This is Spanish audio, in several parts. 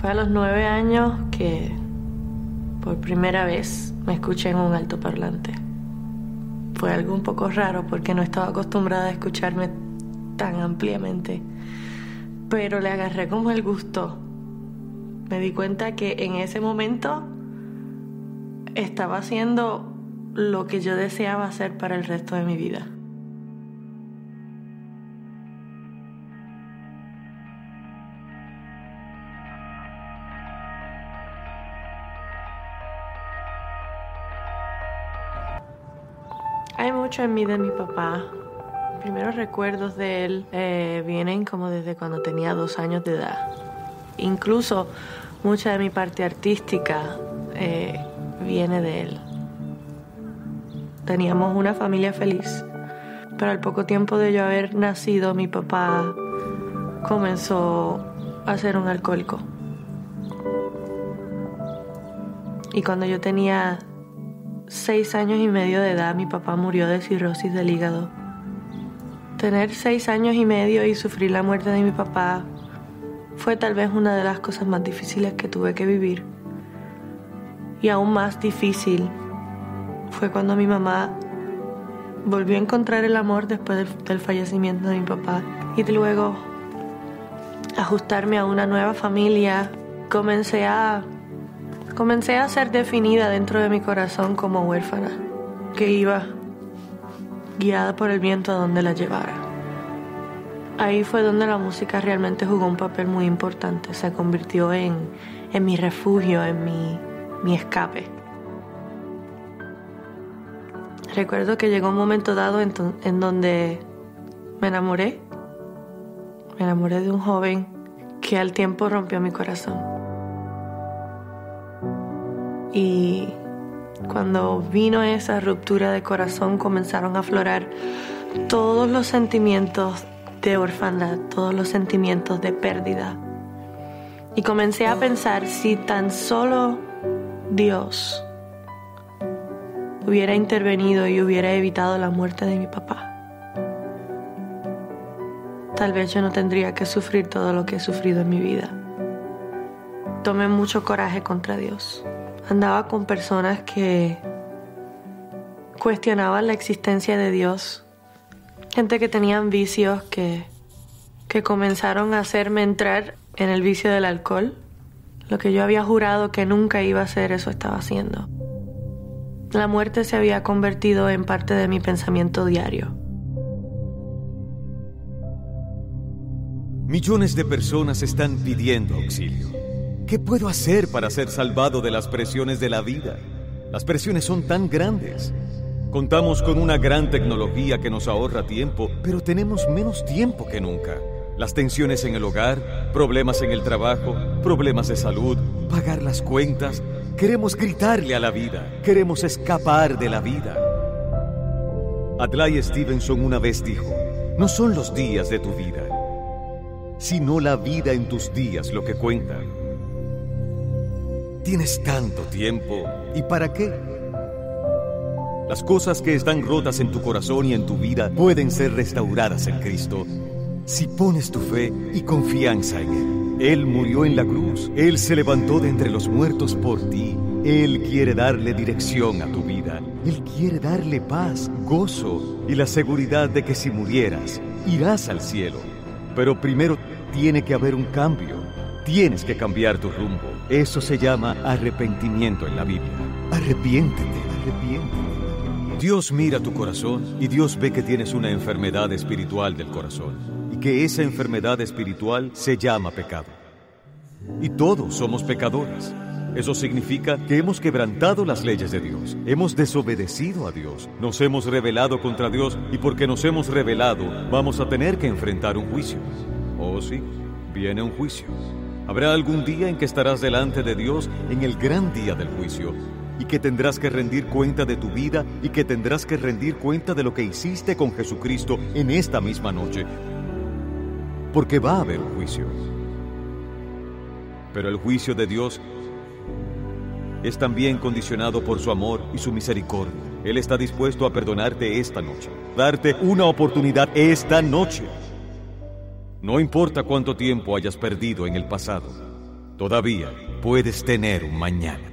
Fue a los nueve años que por primera vez me escuché en un altoparlante. Fue algo un poco raro porque no estaba acostumbrada a escucharme tan ampliamente, pero le agarré como el gusto. Me di cuenta que en ese momento estaba haciendo lo que yo deseaba hacer para el resto de mi vida. Mucho en mí de mi papá. Mis primeros recuerdos de él eh, vienen como desde cuando tenía dos años de edad. Incluso mucha de mi parte artística eh, viene de él. Teníamos una familia feliz, pero al poco tiempo de yo haber nacido, mi papá comenzó a ser un alcohólico. Y cuando yo tenía seis años y medio de edad, mi papá murió de cirrosis del hígado. Tener seis años y medio y sufrir la muerte de mi papá fue tal vez una de las cosas más difíciles que tuve que vivir. Y aún más difícil fue cuando mi mamá volvió a encontrar el amor después del, fallecimiento de mi papá. Y luego ajustarme a una nueva familia, comencé a Comencé a ser definida dentro de mi corazón como huérfana, que iba guiada por el viento a donde la llevara. Ahí fue donde la música realmente jugó un papel muy importante, se convirtió en, en mi refugio, en mi, mi escape. Recuerdo que llegó un momento dado en, en donde me enamoré, me enamoré de un joven que al tiempo rompió mi corazón. Y cuando vino esa ruptura de corazón comenzaron a aflorar todos los sentimientos de orfandad, todos los sentimientos de pérdida. Y comencé a pensar si tan solo Dios hubiera intervenido y hubiera evitado la muerte de mi papá. Tal vez yo no tendría que sufrir todo lo que he sufrido en mi vida. Tomé mucho coraje contra Dios andaba con personas que cuestionaban la existencia de Dios, gente que tenían vicios que, que comenzaron a hacerme entrar en el vicio del alcohol. Lo que yo había jurado que nunca iba a hacer, eso estaba haciendo. La muerte se había convertido en parte de mi pensamiento diario. Millones de personas están pidiendo auxilio. ¿Qué puedo hacer para ser salvado de las presiones de la vida? Las presiones son tan grandes. Contamos con una gran tecnología que nos ahorra tiempo, pero tenemos menos tiempo que nunca. Las tensiones en el hogar, problemas en el trabajo, problemas de salud, pagar las cuentas. Queremos gritarle a la vida, queremos escapar de la vida. Adlai Stevenson una vez dijo, no son los días de tu vida, sino la vida en tus días lo que cuenta. Tienes tanto tiempo. ¿Y para qué? Las cosas que están rotas en tu corazón y en tu vida pueden ser restauradas en Cristo si pones tu fe y confianza en Él. Él murió en la cruz, Él se levantó de entre los muertos por ti. Él quiere darle dirección a tu vida. Él quiere darle paz, gozo y la seguridad de que si murieras, irás al cielo. Pero primero tiene que haber un cambio Tienes que cambiar tu rumbo. Eso se llama arrepentimiento en la Biblia. Arrepiéntete, arrepiéntete. Dios mira tu corazón y Dios ve que tienes una enfermedad espiritual del corazón y que esa enfermedad espiritual se llama pecado. Y todos somos pecadores. Eso significa que hemos quebrantado las leyes de Dios, hemos desobedecido a Dios, nos hemos rebelado contra Dios y porque nos hemos rebelado vamos a tener que enfrentar un juicio. Oh sí, viene un juicio. Habrá algún día en que estarás delante de Dios en el gran día del juicio y que tendrás que rendir cuenta de tu vida y que tendrás que rendir cuenta de lo que hiciste con Jesucristo en esta misma noche. Porque va a haber juicio. Pero el juicio de Dios es también condicionado por su amor y su misericordia. Él está dispuesto a perdonarte esta noche, darte una oportunidad esta noche. No importa cuánto tiempo hayas perdido en el pasado, todavía puedes tener un mañana.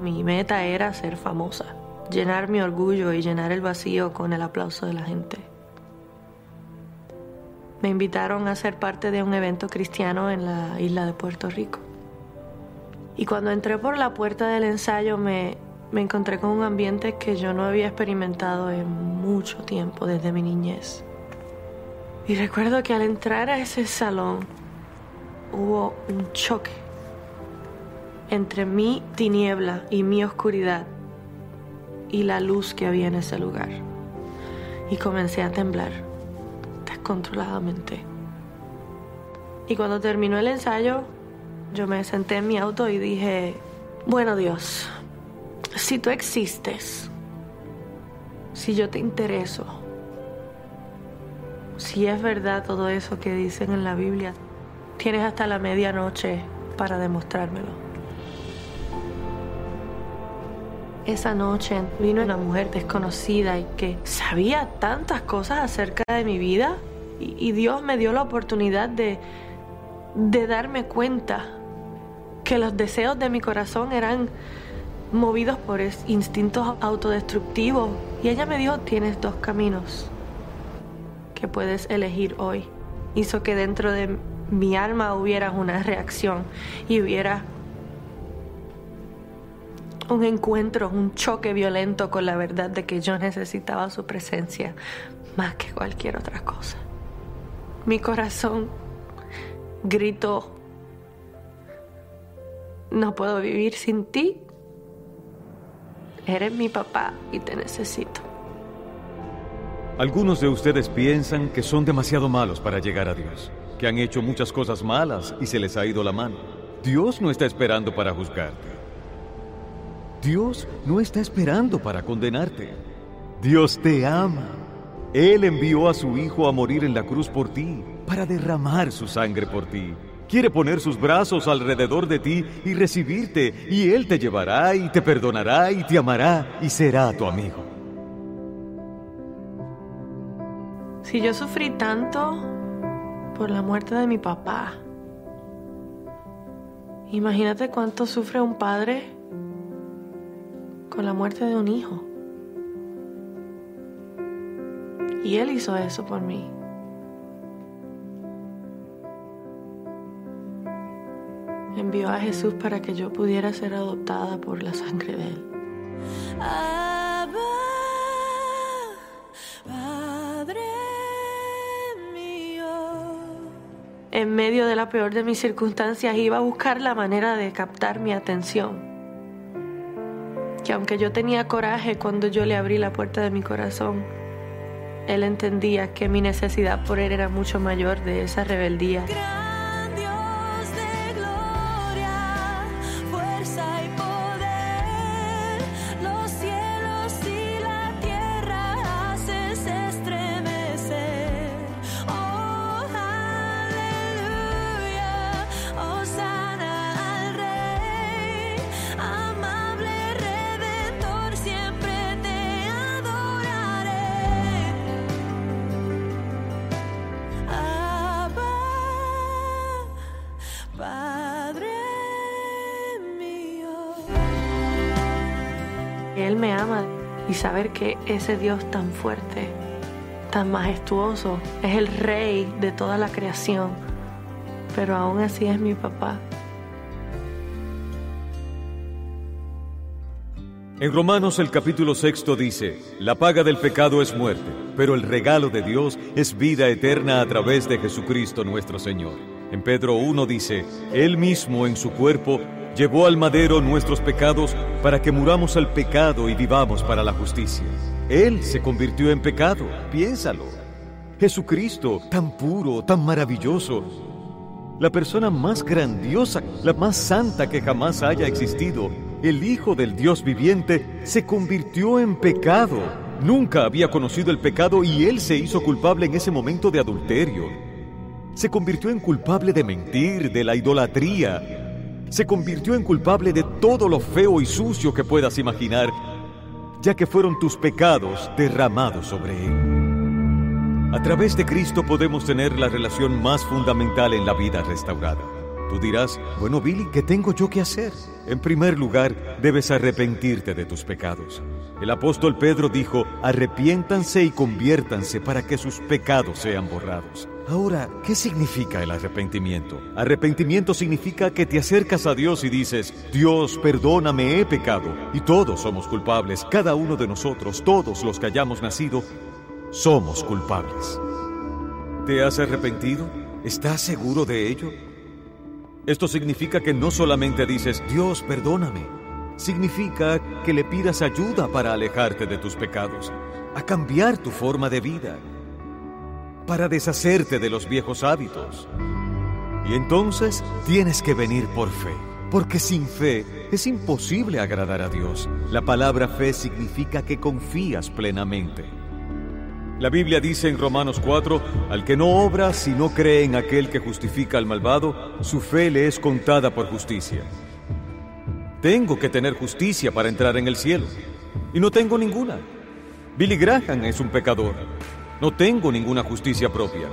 Mi meta era ser famosa, llenar mi orgullo y llenar el vacío con el aplauso de la gente. Me invitaron a ser parte de un evento cristiano en la isla de Puerto Rico. Y cuando entré por la puerta del ensayo me, me encontré con un ambiente que yo no había experimentado en mucho tiempo desde mi niñez. Y recuerdo que al entrar a ese salón hubo un choque entre mi tiniebla y mi oscuridad y la luz que había en ese lugar. Y comencé a temblar descontroladamente. Y cuando terminó el ensayo, yo me senté en mi auto y dije, bueno Dios, si tú existes, si yo te intereso, si es verdad todo eso que dicen en la Biblia, tienes hasta la medianoche para demostrármelo. Esa noche vino una mujer desconocida y que sabía tantas cosas acerca de mi vida y, Dios me dio la oportunidad de, de darme cuenta que los deseos de mi corazón eran movidos por instintos autodestructivos. Y ella me dijo, tienes dos caminos que puedes elegir hoy. Hizo que dentro de mi alma hubiera una reacción y hubiera un encuentro, un choque violento con la verdad de que yo necesitaba su presencia más que cualquier otra cosa. Mi corazón gritó no puedo vivir sin ti. Eres mi papá y te necesito. Algunos de ustedes piensan que son demasiado malos para llegar a Dios, que han hecho muchas cosas malas y se les ha ido la mano. Dios no está esperando para juzgarte. Dios no está esperando para condenarte. Dios te ama. Él envió a su Hijo a morir en la cruz por ti, para derramar su sangre por ti. Quiere poner sus brazos alrededor de ti y recibirte, y Él te llevará y te perdonará y te amará y será tu amigo. Si yo sufrí tanto por la muerte de mi papá, imagínate cuánto sufre un padre con la muerte de un hijo. Y Él hizo eso por mí. Envió a Jesús para que yo pudiera ser adoptada por la sangre de Él. En medio de la peor de mis circunstancias iba a buscar la manera de captar mi atención. Que aunque yo tenía coraje cuando yo le abrí la puerta de mi corazón, él entendía que mi necesidad por él era mucho mayor de esa rebeldía. Ama y saber que ese Dios tan fuerte, tan majestuoso, es el rey de toda la creación, pero aún así es mi papá. En Romanos el capítulo sexto dice, la paga del pecado es muerte, pero el regalo de Dios es vida eterna a través de Jesucristo nuestro Señor. En Pedro 1 dice, Él mismo en su cuerpo llevó al madero nuestros pecados para que muramos al pecado y vivamos para la justicia. Él se convirtió en pecado, piénsalo. Jesucristo, tan puro, tan maravilloso, la persona más grandiosa, la más santa que jamás haya existido, el Hijo del Dios viviente, se convirtió en pecado. Nunca había conocido el pecado y él se hizo culpable en ese momento de adulterio. Se convirtió en culpable de mentir, de la idolatría. Se convirtió en culpable de todo lo feo y sucio que puedas imaginar, ya que fueron tus pecados derramados sobre él. A través de Cristo podemos tener la relación más fundamental en la vida restaurada. Tú dirás, bueno Billy, ¿qué tengo yo que hacer? En primer lugar, debes arrepentirte de tus pecados. El apóstol Pedro dijo, arrepiéntanse y conviértanse para que sus pecados sean borrados. Ahora, ¿qué significa el arrepentimiento? Arrepentimiento significa que te acercas a Dios y dices, Dios, perdóname, he pecado. Y todos somos culpables, cada uno de nosotros, todos los que hayamos nacido, somos culpables. ¿Te has arrepentido? ¿Estás seguro de ello? Esto significa que no solamente dices, Dios, perdóname. Significa que le pidas ayuda para alejarte de tus pecados, a cambiar tu forma de vida, para deshacerte de los viejos hábitos. Y entonces tienes que venir por fe, porque sin fe es imposible agradar a Dios. La palabra fe significa que confías plenamente. La Biblia dice en Romanos 4, al que no obra si no cree en aquel que justifica al malvado, su fe le es contada por justicia. Tengo que tener justicia para entrar en el cielo, y no tengo ninguna. Billy Graham es un pecador. No tengo ninguna justicia propia.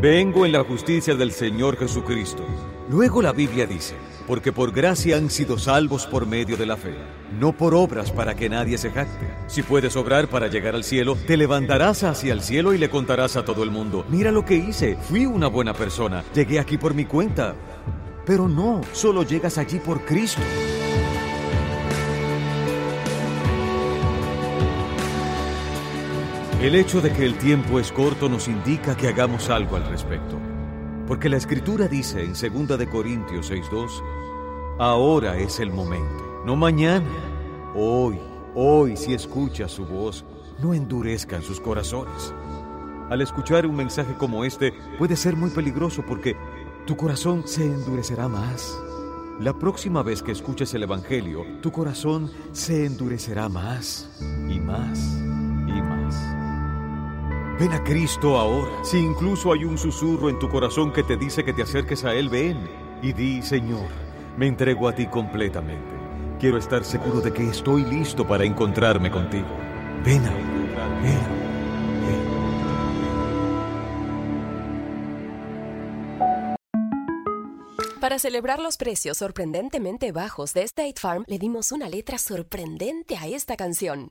Vengo en la justicia del Señor Jesucristo. Luego la Biblia dice, porque por gracia han sido salvos por medio de la fe, no por obras para que nadie se jacte. Si puedes obrar para llegar al cielo, te levantarás hacia el cielo y le contarás a todo el mundo, mira lo que hice, fui una buena persona, llegué aquí por mi cuenta. Pero no, solo llegas allí por Cristo. El hecho de que el tiempo es corto nos indica que hagamos algo al respecto. Porque la escritura dice en 2 de Corintios 6:2, ahora es el momento, no mañana, hoy, hoy si escuchas su voz, no endurezcan sus corazones. Al escuchar un mensaje como este puede ser muy peligroso porque tu corazón se endurecerá más. La próxima vez que escuches el Evangelio, tu corazón se endurecerá más y más. Ven a Cristo ahora. Si incluso hay un susurro en tu corazón que te dice que te acerques a Él, ven y di, Señor, me entrego a ti completamente. Quiero estar seguro de que estoy listo para encontrarme contigo. Ven a ven, ven. Para celebrar los precios sorprendentemente bajos de State Farm, le dimos una letra sorprendente a esta canción.